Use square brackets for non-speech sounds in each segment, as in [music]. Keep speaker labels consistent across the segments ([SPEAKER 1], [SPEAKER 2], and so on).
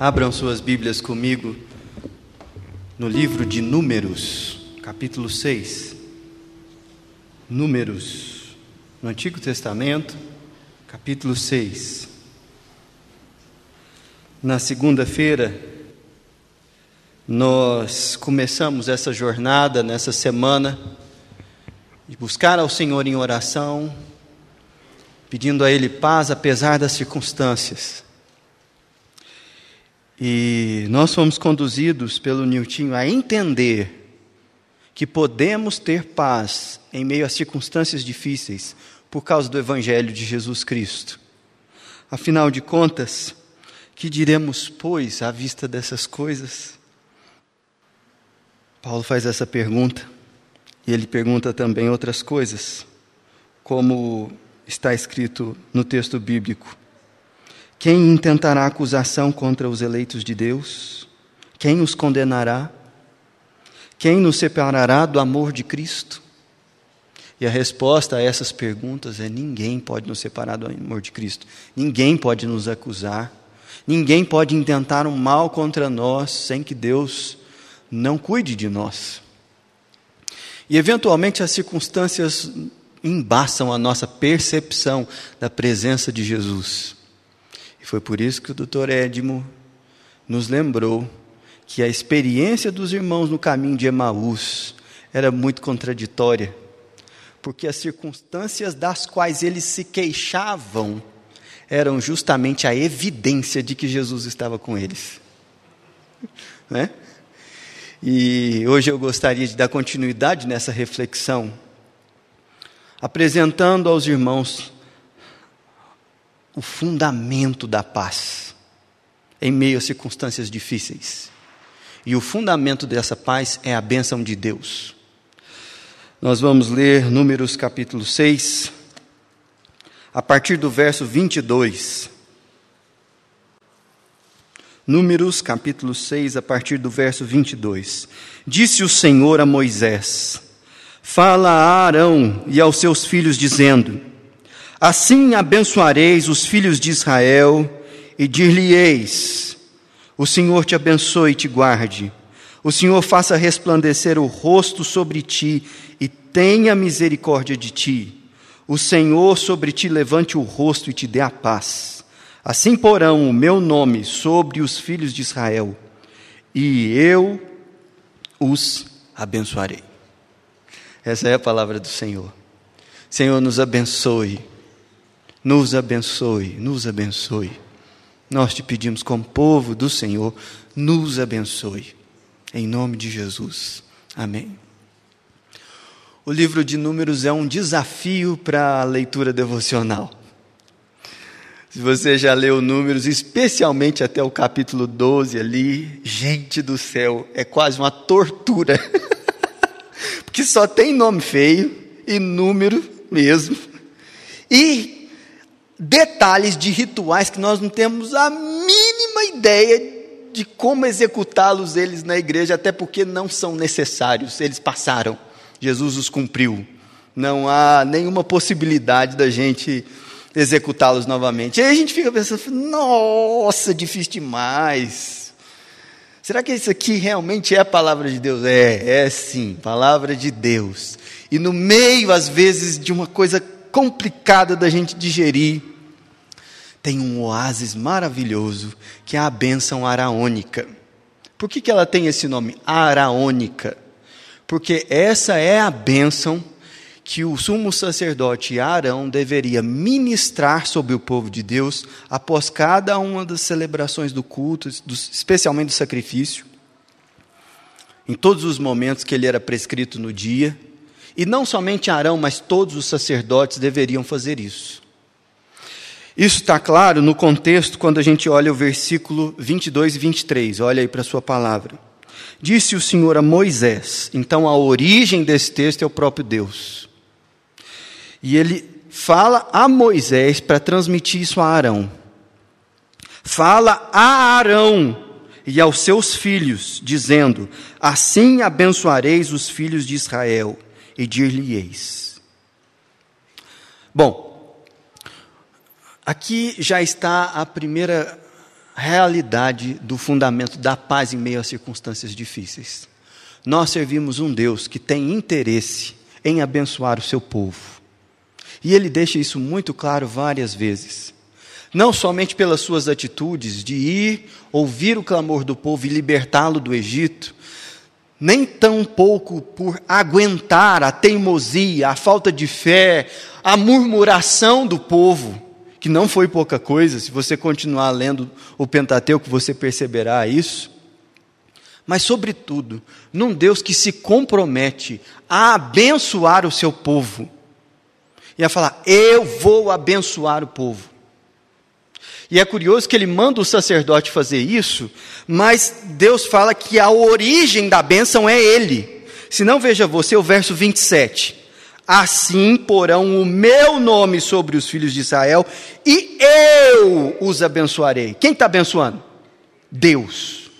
[SPEAKER 1] Abram suas Bíblias comigo no livro de Números, capítulo 6. Números, no Antigo Testamento, capítulo 6. Na segunda-feira, nós começamos essa jornada, nessa semana, de buscar ao Senhor em oração, pedindo a Ele paz apesar das circunstâncias. E nós fomos conduzidos pelo Niltinho a entender que podemos ter paz em meio a circunstâncias difíceis por causa do Evangelho de Jesus Cristo. Afinal de contas, que diremos, pois, à vista dessas coisas? Paulo faz essa pergunta e ele pergunta também outras coisas, como está escrito no texto bíblico. Quem intentará acusação contra os eleitos de Deus? Quem os condenará? Quem nos separará do amor de Cristo? E a resposta a essas perguntas é: ninguém pode nos separar do amor de Cristo, ninguém pode nos acusar, ninguém pode intentar um mal contra nós sem que Deus não cuide de nós. E eventualmente as circunstâncias embaçam a nossa percepção da presença de Jesus. Foi por isso que o doutor Edmo nos lembrou que a experiência dos irmãos no caminho de Emaús era muito contraditória, porque as circunstâncias das quais eles se queixavam eram justamente a evidência de que Jesus estava com eles. [laughs] Né? E hoje eu gostaria de dar continuidade nessa reflexão, apresentando aos irmãos o fundamento da paz em meio a circunstâncias difíceis. E o fundamento dessa paz é a bênção de Deus. Nós vamos ler Números capítulo 6, a partir do verso 22. Números capítulo 6, a partir do verso 22. Disse o Senhor a Moisés: Fala a Arão e aos seus filhos, dizendo: Assim abençoareis os filhos de Israel e dir-lhe-eis: O Senhor te abençoe e te guarde. O Senhor faça resplandecer o rosto sobre ti e tenha misericórdia de ti. O Senhor sobre ti levante o rosto e te dê a paz. Assim porão o meu nome sobre os filhos de Israel, e eu os abençoarei. Essa é a palavra do Senhor. Senhor, nos abençoe nos abençoe, nos abençoe. Nós te pedimos, como povo do Senhor, nos abençoe. Em nome de Jesus. Amém. O livro de Números é um desafio para a leitura devocional. Se você já leu Números, especialmente até o capítulo 12 ali, gente do céu, é quase uma tortura. [laughs] Porque só tem nome feio e número mesmo. E detalhes de rituais que nós não temos a mínima ideia de como executá-los eles na igreja, até porque não são necessários, eles passaram, Jesus os cumpriu. Não há nenhuma possibilidade da gente executá-los novamente. E aí a gente fica pensando, nossa, difícil demais. Será que isso aqui realmente é a palavra de Deus? É, é sim, palavra de Deus. E no meio, às vezes, de uma coisa complicada da gente digerir, tem um oásis maravilhoso que é a bênção araônica. Por que, que ela tem esse nome? Araônica. Porque essa é a bênção que o sumo sacerdote Arão deveria ministrar sobre o povo de Deus após cada uma das celebrações do culto, especialmente do sacrifício, em todos os momentos que ele era prescrito no dia. E não somente Arão, mas todos os sacerdotes deveriam fazer isso. Isso está claro no contexto quando a gente olha o versículo 22 e 23. Olha aí para a sua palavra. Disse o Senhor a Moisés. Então a origem desse texto é o próprio Deus. E ele fala a Moisés para transmitir isso a Arão. Fala a Arão e aos seus filhos, dizendo: Assim abençoareis os filhos de Israel, e dir-lhe-eis. Bom, Aqui já está a primeira realidade do fundamento da paz em meio às circunstâncias difíceis. Nós servimos um Deus que tem interesse em abençoar o seu povo. E ele deixa isso muito claro várias vezes. Não somente pelas suas atitudes de ir ouvir o clamor do povo e libertá-lo do Egito, nem tão pouco por aguentar a teimosia, a falta de fé, a murmuração do povo, que não foi pouca coisa, se você continuar lendo o Pentateuco, você perceberá isso. Mas, sobretudo, num Deus que se compromete a abençoar o seu povo, e a falar: Eu vou abençoar o povo. E é curioso que ele manda o sacerdote fazer isso, mas Deus fala que a origem da bênção é ele. Se não, veja você o verso 27. Assim porão o meu nome sobre os filhos de Israel, e eu os abençoarei. Quem está abençoando? Deus.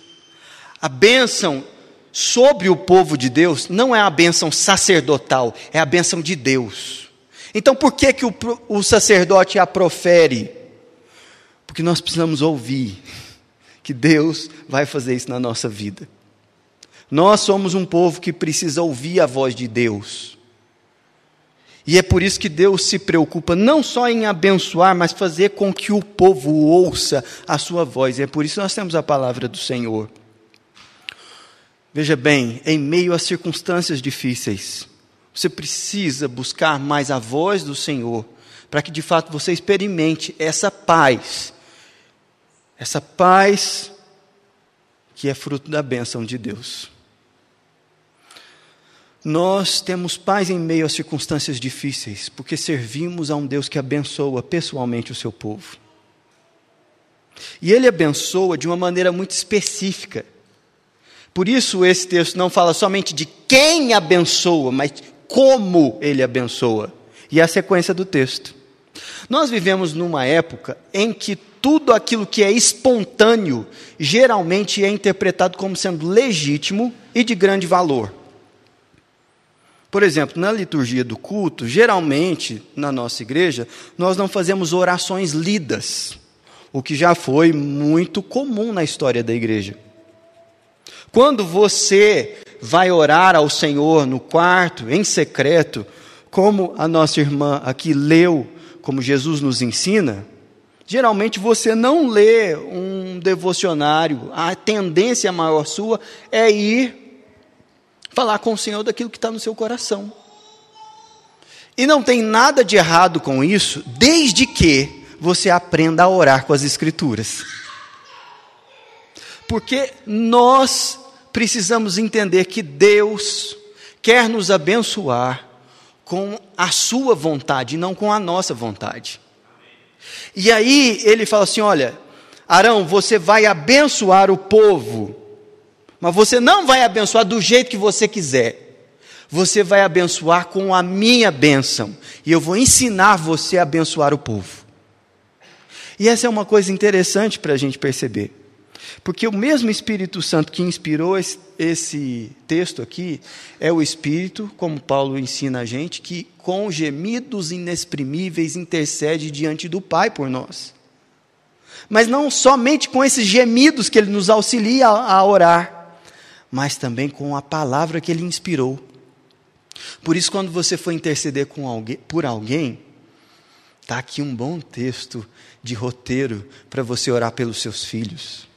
[SPEAKER 1] A bênção sobre o povo de Deus não é a bênção sacerdotal, é a bênção de Deus. Então por que, que o, o sacerdote a profere? Porque nós precisamos ouvir que Deus vai fazer isso na nossa vida. Nós somos um povo que precisa ouvir a voz de Deus. E é por isso que Deus se preocupa não só em abençoar, mas fazer com que o povo ouça a sua voz. E é por isso que nós temos a palavra do Senhor. Veja bem, em meio a circunstâncias difíceis, você precisa buscar mais a voz do Senhor, para que de fato você experimente essa paz essa paz que é fruto da bênção de Deus. Nós temos paz em meio a circunstâncias difíceis, porque servimos a um Deus que abençoa pessoalmente o seu povo. E ele abençoa de uma maneira muito específica. Por isso, esse texto não fala somente de quem abençoa, mas como ele abençoa. E é a sequência do texto. Nós vivemos numa época em que tudo aquilo que é espontâneo geralmente é interpretado como sendo legítimo e de grande valor. Por exemplo, na liturgia do culto, geralmente na nossa igreja, nós não fazemos orações lidas, o que já foi muito comum na história da igreja. Quando você vai orar ao Senhor no quarto, em secreto, como a nossa irmã aqui leu, como Jesus nos ensina, Geralmente você não lê um devocionário, a tendência maior sua é ir falar com o Senhor daquilo que está no seu coração. E não tem nada de errado com isso, desde que você aprenda a orar com as Escrituras. Porque nós precisamos entender que Deus quer nos abençoar com a Sua vontade, não com a nossa vontade. E aí ele fala assim: olha, Arão, você vai abençoar o povo, mas você não vai abençoar do jeito que você quiser. Você vai abençoar com a minha bênção, e eu vou ensinar você a abençoar o povo. E essa é uma coisa interessante para a gente perceber. Porque o mesmo Espírito Santo que inspirou esse, texto aqui é o Espírito, como Paulo ensina a gente, que com gemidos inexprimíveis intercede diante do Pai por nós. Mas não somente com esses gemidos que ele nos auxilia a, a orar, mas também com a palavra que ele inspirou. Por isso, quando você for interceder com alguém, por alguém, está aqui um bom texto de roteiro para você orar pelos seus filhos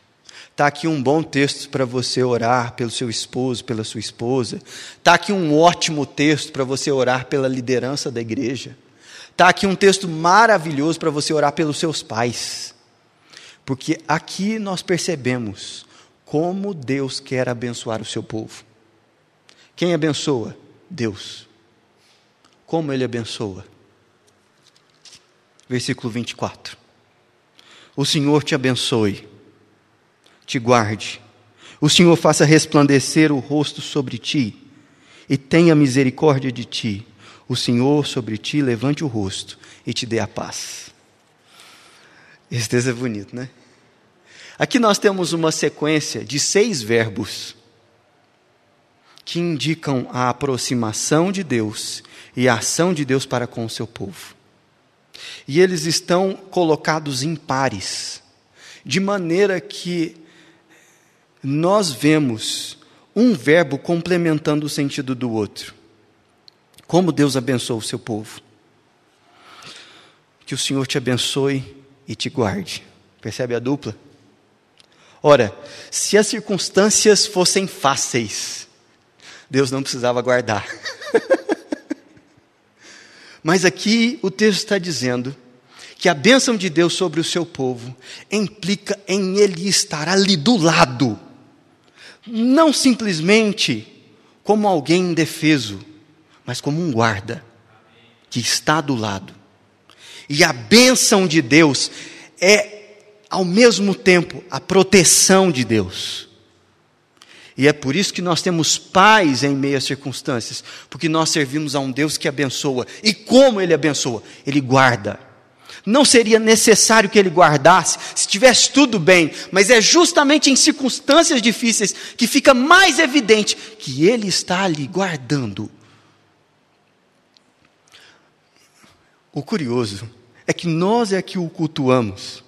[SPEAKER 1] Está aqui um bom texto para você orar pelo seu esposo, pela sua esposa. Está aqui um ótimo texto para você orar pela liderança da igreja. Está aqui um texto maravilhoso para você orar pelos seus pais. Porque aqui nós percebemos como Deus quer abençoar o seu povo. Quem abençoa? Deus. Como ele abençoa? Versículo 24. O Senhor te abençoe te guarde. O Senhor faça resplandecer o rosto sobre ti e tenha misericórdia de ti. O Senhor sobre ti levante o rosto e te dê a paz. Esse texto é bonito, né? Aqui nós temos uma sequência de seis verbos que indicam a aproximação de Deus e a ação de Deus para com o seu povo. E eles estão colocados em pares. de maneira que nós vemos um verbo complementando o sentido do outro. Como Deus abençoa o seu povo. Que o Senhor te abençoe e te guarde. Percebe a dupla? Ora, se as circunstâncias fossem fáceis, Deus não precisava guardar. [laughs] Mas aqui o texto está dizendo que a bênção de Deus sobre o seu povo implica em ele estar ali do lado, não simplesmente como alguém indefeso, mas como um guarda que está do lado. E a bênção de Deus é, ao mesmo tempo, a proteção de Deus. E é por isso que nós temos paz em meio às circunstâncias, porque nós servimos a um Deus que abençoa. E como Ele abençoa? Ele guarda. Não seria necessário que Ele guardasse se tivesse tudo bem, mas é justamente em circunstâncias difíceis que fica mais evidente que Ele está ali guardando. O curioso é que nós é que o cultuamos.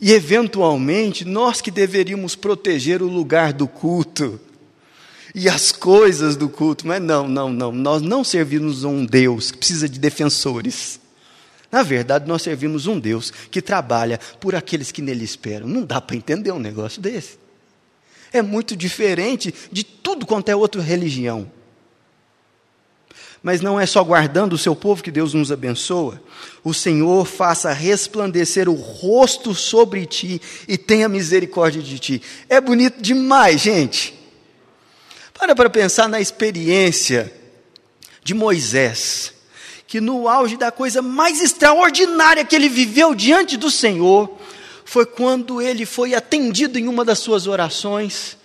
[SPEAKER 1] E, eventualmente, nós que deveríamos proteger o lugar do culto e as coisas do culto, mas não, não, não, nós não servimos a um Deus que precisa de defensores. Na verdade, nós servimos um Deus que trabalha por aqueles que nele esperam. Não dá para entender um negócio desse. É muito diferente de tudo quanto é outra religião. Mas não é só guardando o seu povo que Deus nos abençoa. O Senhor faça resplandecer o rosto sobre ti e tenha misericórdia de ti. É bonito demais, gente. Para para pensar na experiência de Moisés, que no auge da coisa mais extraordinária que ele viveu diante do Senhor, foi quando ele foi atendido em uma das suas orações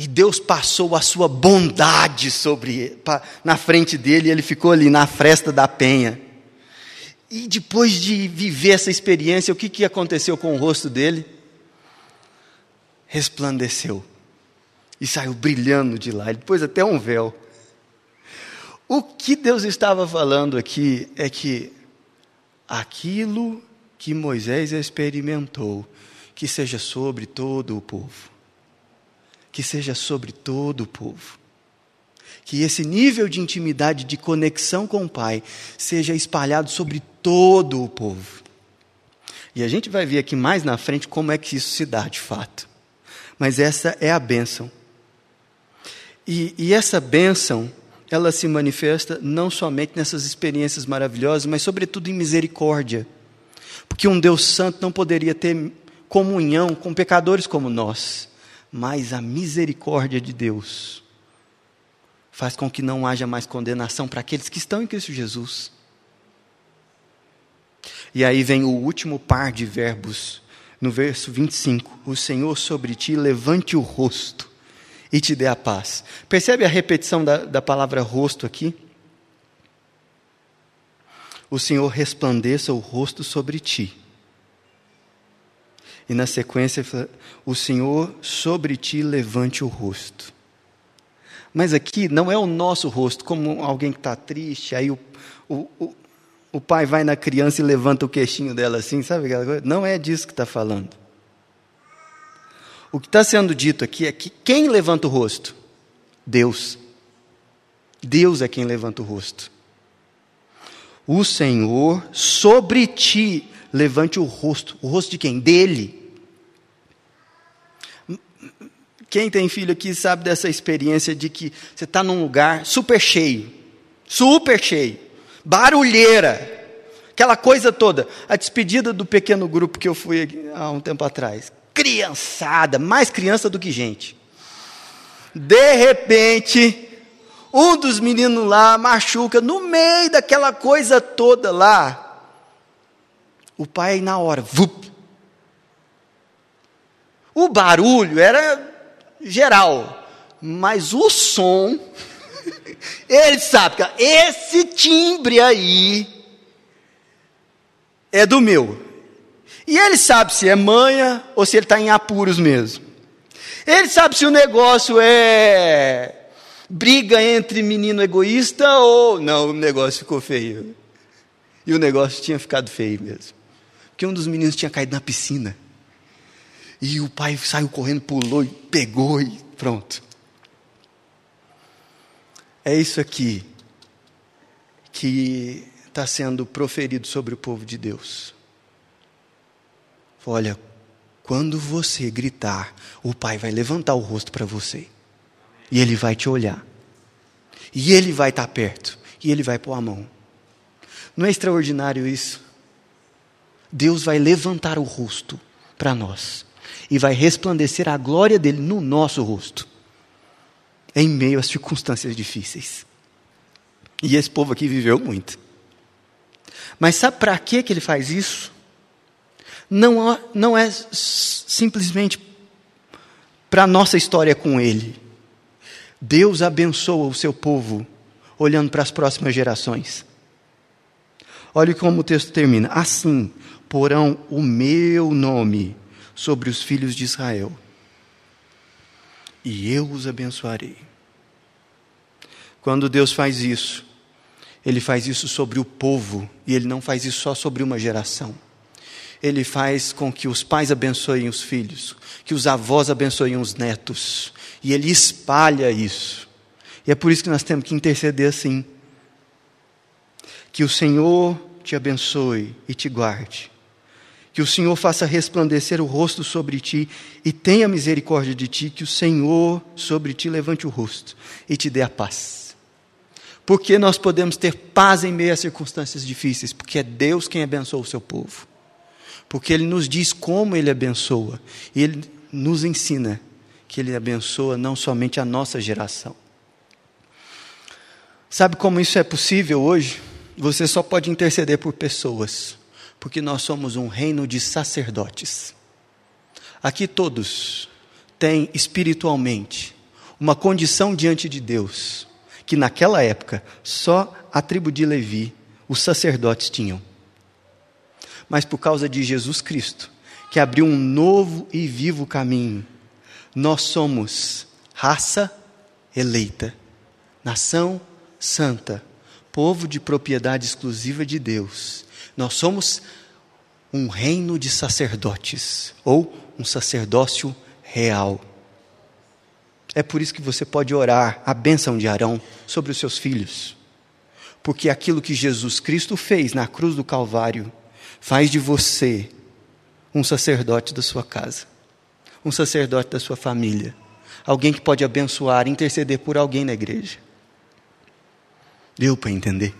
[SPEAKER 1] e Deus passou a sua bondade sobre na frente dele, e ele ficou ali na fresta da penha. E depois de viver essa experiência, o que, que aconteceu com o rosto dele? Resplandeceu. E saiu brilhando de lá. Ele pôs até um véu. O que Deus estava falando aqui é que aquilo que Moisés experimentou, que seja sobre todo o povo que seja sobre todo o povo. Que esse nível de intimidade, de conexão com o Pai, seja espalhado sobre todo o povo. E a gente vai ver aqui mais na frente como é que isso se dá de fato. Mas essa é a bênção. E, e essa bênção, ela se manifesta não somente nessas experiências maravilhosas, mas sobretudo em misericórdia. Porque um Deus Santo não poderia ter comunhão com pecadores como nós mas a misericórdia de Deus faz com que não haja mais condenação para aqueles que estão em Cristo Jesus. E aí vem o último par de verbos, no verso 25: O Senhor sobre ti levante o rosto e te dê a paz. Percebe a repetição da, da palavra rosto aqui? O Senhor resplandeça o rosto sobre ti e na sequência, o Senhor sobre ti levante o rosto. Mas aqui não é o nosso rosto, como alguém que está triste, aí o, o, o, o, pai vai na criança e levanta o queixinho dela assim, sabe aquela coisa? Não é disso que está falando. O que está sendo dito aqui é que quem levanta o rosto? Deus. Deus é quem levanta o rosto. O Senhor sobre ti levante o rosto. O rosto de quem? Dele. Quem tem filho aqui sabe dessa experiência de que você está num lugar super cheio, super cheio, barulheira, aquela coisa toda. A despedida do pequeno grupo que eu fui há um tempo atrás. Criançada, mais criança do que gente. De repente, um dos meninos lá machuca no meio daquela coisa toda lá. O pai, na hora, vup. O barulho era geral, mas o som, [laughs] ele sabe que esse timbre aí é do meu. E ele sabe se é manha ou se ele está em apuros mesmo. Ele sabe se o negócio é briga entre menino egoísta ou não, o negócio ficou feio. E o negócio tinha ficado feio mesmo. porque um dos meninos tinha caído na piscina. E o pai saiu correndo, pulou e pegou e pronto. É isso aqui que está sendo proferido sobre o povo de Deus. Olha, quando você gritar, o Pai vai levantar o rosto para você. E Ele vai te olhar. E Ele vai estar tá perto. E Ele vai pôr a mão. Não é extraordinário isso? Deus vai levantar o rosto para nós. E vai resplandecer a glória dele no nosso rosto. Em meio às circunstâncias difíceis. E esse povo aqui viveu muito. Mas sabe para que ele faz isso? Não, não é simplesmente para a nossa história com ele. Deus abençoa o seu povo olhando para as próximas gerações. Olhe como o texto termina. Assim porão o meu nome sobre os filhos de Israel, e eu os abençoarei. Quando Deus faz isso, Ele faz isso sobre o povo, e Ele não faz isso só sobre uma geração. Ele faz com que os pais abençoem os filhos, que os avós abençoem os netos, e Ele espalha isso. E é por isso que nós temos que interceder assim. Que o Senhor te abençoe e te guarde. Que o Senhor faça resplandecer o rosto sobre ti e tenha misericórdia de ti. Que o Senhor sobre ti levante o rosto e te dê a paz. Porque nós podemos ter paz em meio a circunstâncias difíceis? Porque é Deus quem abençoa o seu povo. Porque Ele nos diz como Ele abençoa. E Ele nos ensina que Ele abençoa não somente a nossa geração. Sabe como isso é possível hoje? Você só pode interceder por pessoas, porque nós somos um reino de sacerdotes. Aqui todos têm espiritualmente uma condição diante de Deus que naquela época só a tribo de Levi, os sacerdotes tinham. Mas por causa de Jesus Cristo, que abriu um novo e vivo caminho, nós somos raça eleita, nação santa, povo de propriedade exclusiva de Deus. Nós somos um reino de sacerdotes, ou um sacerdócio real. É por isso que você pode orar a bênção de Arão sobre os seus filhos. Porque aquilo que Jesus Cristo fez na cruz do Calvário faz de você um sacerdote da sua casa, um sacerdote da sua família, alguém que pode abençoar, interceder por alguém na igreja. Deu para entender?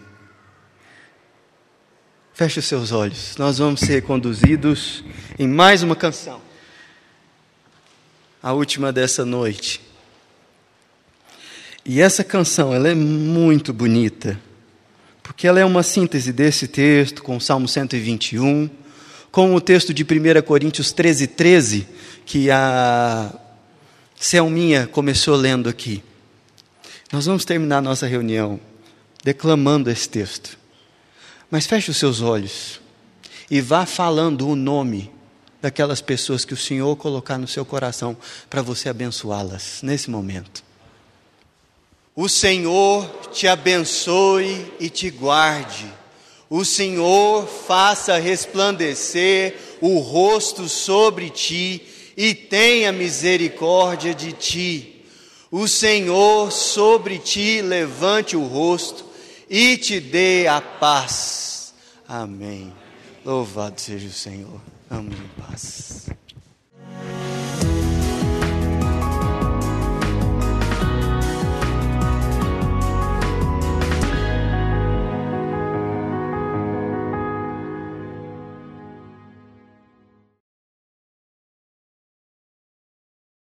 [SPEAKER 1] Feche os seus olhos. Nós vamos ser conduzidos em mais uma canção. A última dessa noite. E essa canção, ela é muito bonita, porque ela é uma síntese desse texto com o Salmo 121, com o texto de 1 Coríntios 13, 13, que a Selminha começou lendo aqui. Nós vamos terminar nossa reunião declamando esse texto. Mas feche os seus olhos e vá falando o nome daquelas pessoas que o Senhor colocar no seu coração para você abençoá-las nesse momento. O Senhor te abençoe e te guarde. O Senhor faça resplandecer o rosto sobre ti e tenha misericórdia de ti. O Senhor sobre ti levante o rosto e te dê a paz. Amém. Louvado seja o Senhor. Em paz.